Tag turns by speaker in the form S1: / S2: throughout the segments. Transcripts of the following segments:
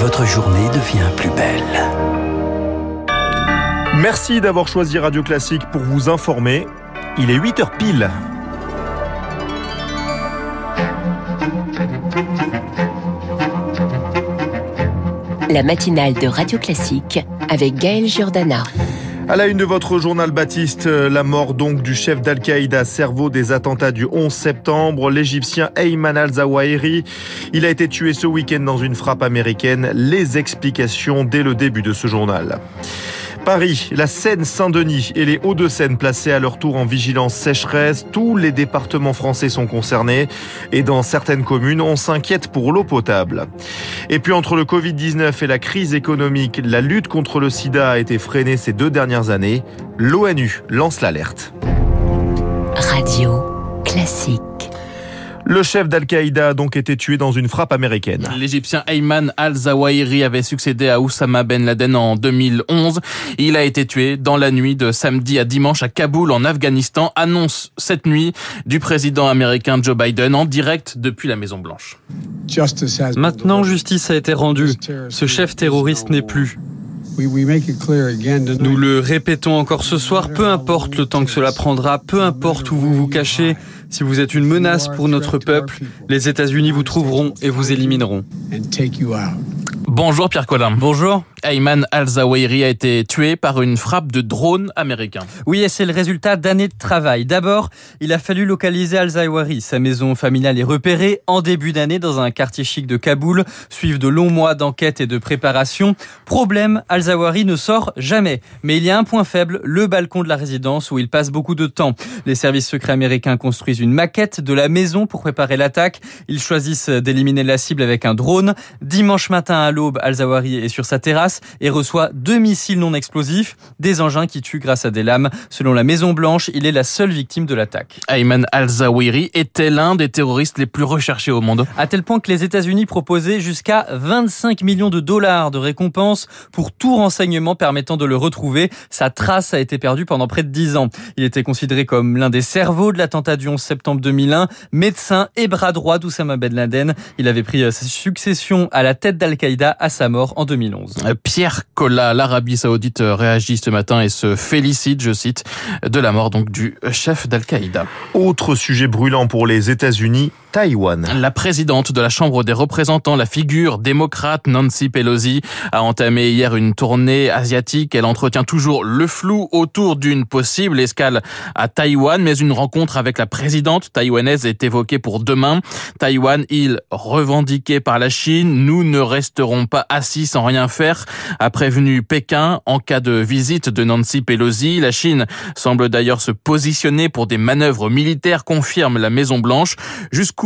S1: votre journée devient plus belle.
S2: Merci d'avoir choisi Radio Classique pour vous informer. Il est 8h pile.
S3: La matinale de Radio Classique avec Gaël Giordana.
S2: À la une de votre journal Baptiste, la mort donc du chef d'Al-Qaïda, cerveau des attentats du 11 septembre, l'Égyptien Ayman al-Zawahiri. Il a été tué ce week-end dans une frappe américaine. Les explications dès le début de ce journal. Paris, la Seine-Saint-Denis et les Hauts-de-Seine placés à leur tour en vigilance sécheresse. Tous les départements français sont concernés et dans certaines communes, on s'inquiète pour l'eau potable. Et puis entre le Covid-19 et la crise économique, la lutte contre le sida a été freinée ces deux dernières années. L'ONU lance l'alerte.
S3: Radio classique.
S2: Le chef d'Al-Qaïda a donc été tué dans une frappe américaine.
S4: L'Égyptien Ayman al-Zawahiri avait succédé à Oussama Ben Laden en 2011. Il a été tué dans la nuit de samedi à dimanche à Kaboul en Afghanistan, annonce cette nuit du président américain Joe Biden en direct depuis la Maison Blanche.
S5: Maintenant, justice a été rendue. Ce chef terroriste n'est plus. Nous le répétons encore ce soir, peu importe le temps que cela prendra, peu importe où vous vous cachez, si vous êtes une menace pour notre peuple, les États-Unis vous trouveront et vous élimineront.
S4: Bonjour Pierre Collin.
S5: Bonjour.
S4: Ayman al-Zawahiri a été tué par une frappe de drone américain.
S5: Oui, et c'est le résultat d'années de travail. D'abord, il a fallu localiser al-Zawahiri. Sa maison familiale est repérée en début d'année dans un quartier chic de Kaboul. Suivent de longs mois d'enquête et de préparation. Problème, al-Zawahiri ne sort jamais. Mais il y a un point faible, le balcon de la résidence où il passe beaucoup de temps. Les services secrets américains construisent une maquette de la maison pour préparer l'attaque. Ils choisissent d'éliminer la cible avec un drone. Dimanche matin à l'aube, al-Zawahiri est sur sa terrasse et reçoit deux missiles non explosifs, des engins qui tuent grâce à des lames. Selon la Maison Blanche, il est la seule victime de l'attaque.
S4: Ayman al-Zawahiri était l'un des terroristes les plus recherchés au monde.
S5: À tel point que les États-Unis proposaient jusqu'à 25 millions de dollars de récompense pour tout renseignement permettant de le retrouver. Sa trace a été perdue pendant près de 10 ans. Il était considéré comme l'un des cerveaux de l'attentat du 11 septembre 2001, médecin et bras droit d'Oussama Ben Laden. Il avait pris sa succession à la tête d'Al-Qaïda à sa mort en 2011.
S4: Pierre Collat, l'Arabie Saoudite réagit ce matin et se félicite, je cite, de la mort donc du chef d'Al-Qaïda.
S2: Autre sujet brûlant pour les États-Unis,
S4: La présidente de la Chambre des représentants, la figure démocrate Nancy Pelosi, a entamé hier une tournée asiatique. Elle entretient toujours le flou autour d'une possible escale à Taïwan, mais une rencontre avec la présidente taïwanaise est évoquée pour demain. Taïwan, île revendiquée par la Chine, nous ne resterons pas assis sans rien faire, a prévenu Pékin en cas de visite de Nancy Pelosi. La Chine semble d'ailleurs se positionner pour des manœuvres militaires, confirme la Maison Blanche.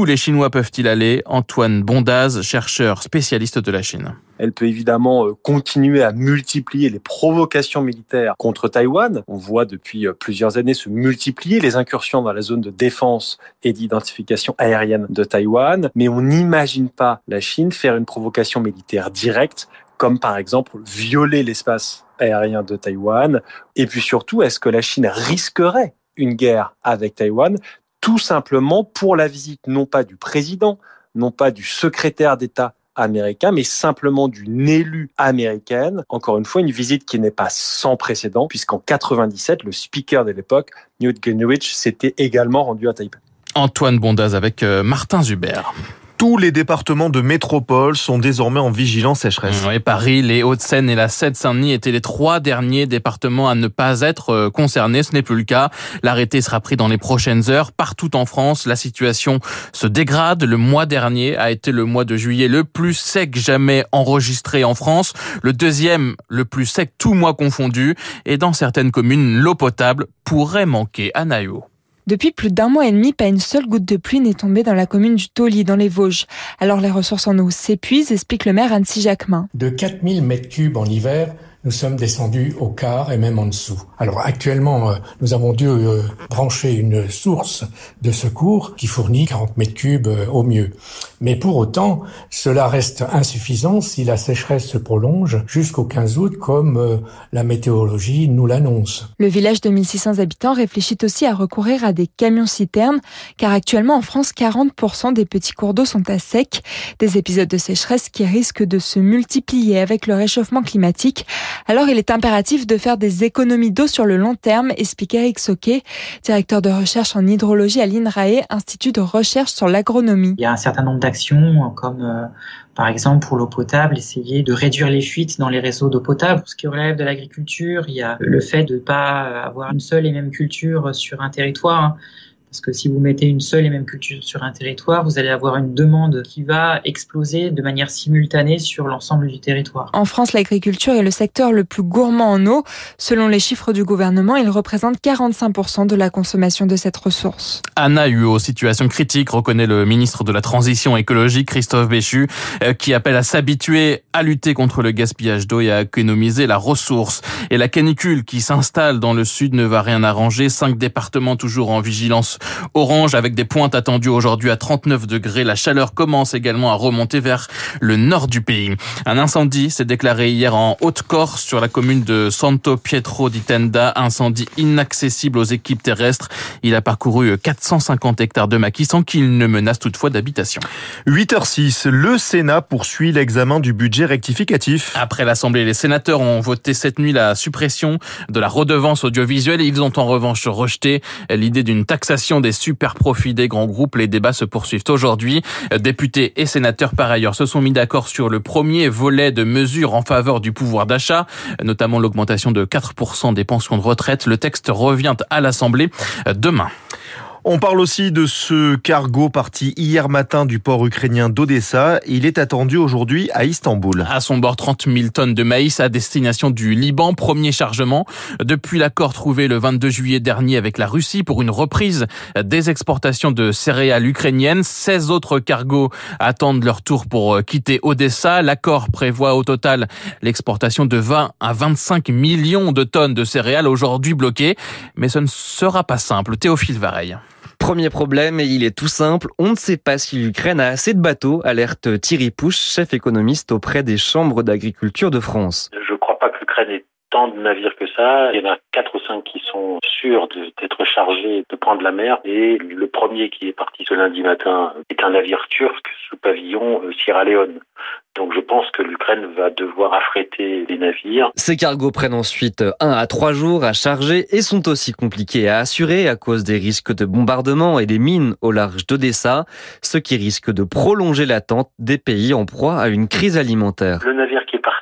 S4: Les Chinois peuvent-ils aller? Antoine Bondaz, chercheur spécialiste de la Chine.
S6: Elle peut évidemment continuer à multiplier les provocations militaires contre Taïwan. On voit depuis plusieurs années se multiplier les incursions dans la zone de défense et d'identification aérienne de Taïwan, mais on n'imagine pas la Chine faire une provocation militaire directe comme par exemple violer l'espace aérien de Taïwan. Et puis surtout, est-ce que la Chine risquerait une guerre avec Taïwan? Tout simplement pour la visite non pas du président, non pas du secrétaire d'État américain, mais simplement d'une élue américaine. Encore une fois, une visite qui n'est pas sans précédent, puisqu'en 97, le speaker de l'époque, Newt Gingrich, s'était également rendu à Taipei.
S4: Antoine Bondaz avec Martin Zuber.
S2: Tous les départements de métropole sont désormais en vigilance sécheresse.
S4: Oui, Paris, les Hauts-de-Seine et la Seine-Saint-Denis étaient les trois derniers départements à ne pas être concernés. Ce n'est plus le cas. L'arrêté sera pris dans les prochaines heures. Partout en France, la situation se dégrade. Le mois dernier a été le mois de juillet le plus sec jamais enregistré en France. Le deuxième, le plus sec tout mois confondu. Et dans certaines communes, l'eau potable pourrait manquer à Naïo.
S7: Depuis plus d'un mois et demi, pas une seule goutte de pluie n'est tombée dans la commune du Tauly, dans les Vosges. Alors les ressources en eau s'épuisent, explique le maire Annecy Jacquemin.
S8: De 4000 mètres cubes en hiver, nous sommes descendus au quart et même en dessous. Alors actuellement, euh, nous avons dû euh, brancher une source de secours qui fournit 40 mètres cubes euh, au mieux. Mais pour autant, cela reste insuffisant si la sécheresse se prolonge jusqu'au 15 août comme la météorologie nous l'annonce.
S7: Le village de 1600 habitants réfléchit aussi à recourir à des camions-citernes car actuellement en France, 40% des petits cours d'eau sont à sec. Des épisodes de sécheresse qui risquent de se multiplier avec le réchauffement climatique. Alors il est impératif de faire des économies d'eau sur le long terme, explique Eric Soquet, directeur de recherche en hydrologie à l'INRAE, Institut de recherche sur l'agronomie.
S9: Il y a un certain nombre d'actions comme euh, par exemple, pour l'eau potable, essayer de réduire les fuites dans les réseaux d'eau potable. Ce qui relève de l'agriculture, il y a le fait de ne pas avoir une seule et même culture sur un territoire. Parce que si vous mettez une seule et même culture sur un territoire, vous allez avoir une demande qui va exploser de manière simultanée sur l'ensemble du territoire.
S7: En France, l'agriculture est le secteur le plus gourmand en eau. Selon les chiffres du gouvernement, il représente 45% de la consommation de cette ressource.
S4: Anna UO, situation critique, reconnaît le ministre de la Transition écologique, Christophe Béchu, euh, qui appelle à s'habituer à lutter contre le gaspillage d'eau et à économiser la ressource. Et la canicule qui s'installe dans le sud ne va rien arranger. Cinq départements toujours en vigilance orange avec des pointes attendues aujourd'hui à 39 degrés. La chaleur commence également à remonter vers le nord du pays. Un incendie s'est déclaré hier en Haute-Corse sur la commune de Santo Pietro di Tenda. Incendie inaccessible aux équipes terrestres. Il a parcouru 450 hectares de maquis sans qu'il ne menace toutefois d'habitation.
S2: 8h06, le Sénat poursuit l'examen du budget rectificatif.
S4: Après l'Assemblée, les sénateurs ont voté cette nuit la suppression de la redevance audiovisuelle. Ils ont en revanche rejeté l'idée d'une taxation des super profits des grands groupes. Les débats se poursuivent aujourd'hui. Députés et sénateurs, par ailleurs, se sont mis d'accord sur le premier volet de mesures en faveur du pouvoir d'achat, notamment l'augmentation de 4% des pensions de retraite. Le texte revient à l'Assemblée demain.
S2: On parle aussi de ce cargo parti hier matin du port ukrainien d'Odessa. Il est attendu aujourd'hui à Istanbul.
S4: À son bord, 30 000 tonnes de maïs à destination du Liban. Premier chargement depuis l'accord trouvé le 22 juillet dernier avec la Russie pour une reprise des exportations de céréales ukrainiennes. 16 autres cargos attendent leur tour pour quitter Odessa. L'accord prévoit au total l'exportation de 20 à 25 millions de tonnes de céréales aujourd'hui bloquées. Mais ce ne sera pas simple. Théophile Vareille.
S10: Premier problème, et il est tout simple, on ne sait pas si l'Ukraine a assez de bateaux, alerte Thierry Pouche, chef économiste auprès des chambres d'agriculture de France.
S11: Je ne crois pas que l'Ukraine ait tant de navires que ça. Il y en a quatre ou cinq qui sont sûrs d'être chargés de prendre la mer. Et le premier qui est parti ce lundi matin est un navire turc sous pavillon euh, Sierra Leone. Donc je pense que l'Ukraine va devoir affréter des navires.
S10: Ces cargos prennent ensuite un à trois jours à charger et sont aussi compliqués à assurer à cause des risques de bombardement et des mines au large d'Odessa, ce qui risque de prolonger l'attente des pays en proie à une crise alimentaire.
S11: Le navire qui est parti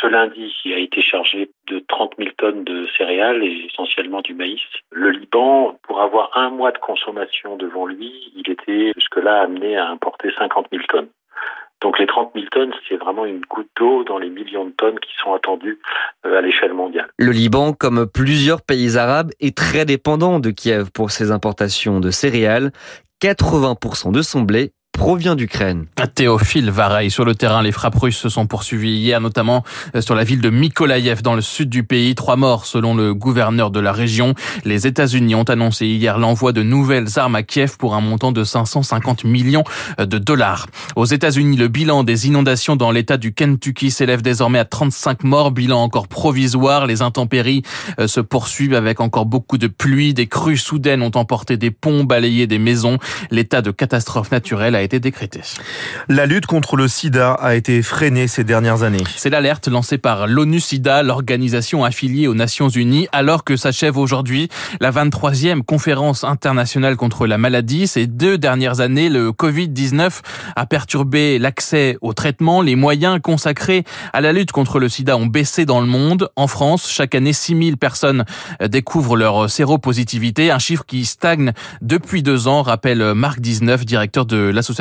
S11: ce lundi a été chargé de 30 000 tonnes de céréales et essentiellement du maïs. Le Liban, pour avoir un mois de consommation devant lui, il était jusque-là amené à importer 50 000 tonnes. Donc les 30 000 tonnes, c'est vraiment une goutte d'eau dans les millions de tonnes qui sont attendues euh, à l'échelle mondiale.
S10: Le Liban, comme plusieurs pays arabes, est très dépendant de Kiev pour ses importations de céréales. 80% de son blé provient d'Ukraine.
S4: Théophile Vareille. Sur le terrain, les frappes russes se sont poursuivies hier, notamment euh, sur la ville de Mykolaïev, dans le sud du pays. Trois morts, selon le gouverneur de la région. Les États-Unis ont annoncé hier l'envoi de nouvelles armes à Kiev pour un montant de 550 millions euh, de dollars. Aux États-Unis, le bilan des inondations dans l'État du Kentucky s'élève désormais à 35 morts, bilan encore provisoire. Les intempéries euh, se poursuivent avec encore beaucoup de pluie. Des crues soudaines ont emporté des ponts, balayé des maisons. L'état de catastrophe naturelle a été.
S2: La lutte contre le sida a été freinée ces dernières années.
S4: C'est l'alerte lancée par l'ONU-SIDA, l'organisation affiliée aux Nations Unies, alors que s'achève aujourd'hui la 23e conférence internationale contre la maladie. Ces deux dernières années, le Covid-19 a perturbé l'accès aux traitements. Les moyens consacrés à la lutte contre le sida ont baissé dans le monde. En France, chaque année, 6000 personnes découvrent leur séropositivité, un chiffre qui stagne depuis deux ans, rappelle Marc 19, directeur de l'association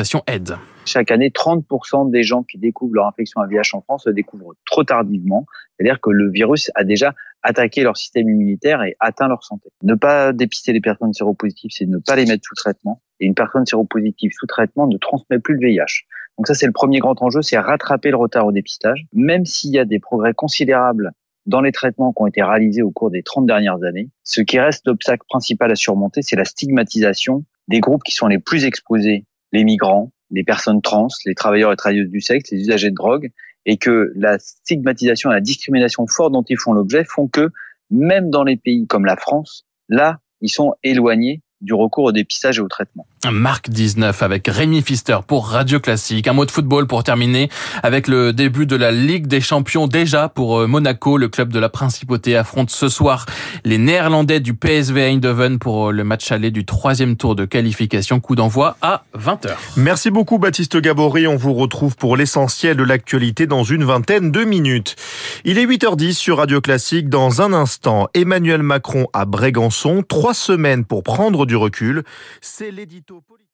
S12: Chaque année, 30% des gens qui découvrent leur infection à VIH en France le découvrent trop tardivement. C'est-à-dire que le virus a déjà attaqué leur système immunitaire et atteint leur santé. Ne pas dépister les personnes séropositives, c'est ne pas les mettre sous traitement. Et une personne séropositive sous traitement ne transmet plus le VIH. Donc ça, c'est le premier grand enjeu, c'est rattraper le retard au dépistage. Même s'il y a des progrès considérables dans les traitements qui ont été réalisés au cours des 30 dernières années. Ce qui reste l'obstacle principal à surmonter, c'est la stigmatisation des groupes qui sont les plus exposés, les migrants, les personnes trans, les travailleurs et travailleuses du sexe, les usagers de drogue, et que la stigmatisation et la discrimination forte dont ils font l'objet font que même dans les pays comme la France, là, ils sont éloignés du recours au dépistage et au traitement.
S4: Marc 19 avec Rémi Fister pour Radio Classique. Un mot de football pour terminer avec le début de la Ligue des Champions déjà pour euh, Monaco. Le club de la Principauté affronte ce soir les Néerlandais du PSV Eindhoven pour euh, le match aller du troisième tour de qualification. Coup d'envoi à 20h.
S2: Merci beaucoup Baptiste Gabory. On vous retrouve pour l'essentiel de l'actualité dans une vingtaine de minutes. Il est 8h10 sur Radio Classique. Dans un instant, Emmanuel Macron à Brégançon. Trois semaines pour prendre du recul. C'est l'édito politique.